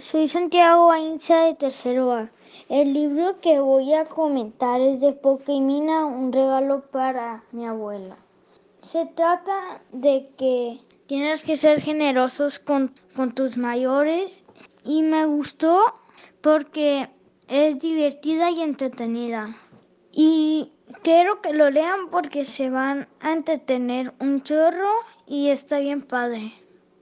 Soy Santiago Ainza de Tercero A. El libro que voy a comentar es de Pokémina, un regalo para mi abuela. Se trata de que tienes que ser generosos con, con tus mayores y me gustó porque es divertida y entretenida. Y quiero que lo lean porque se van a entretener un chorro y está bien padre.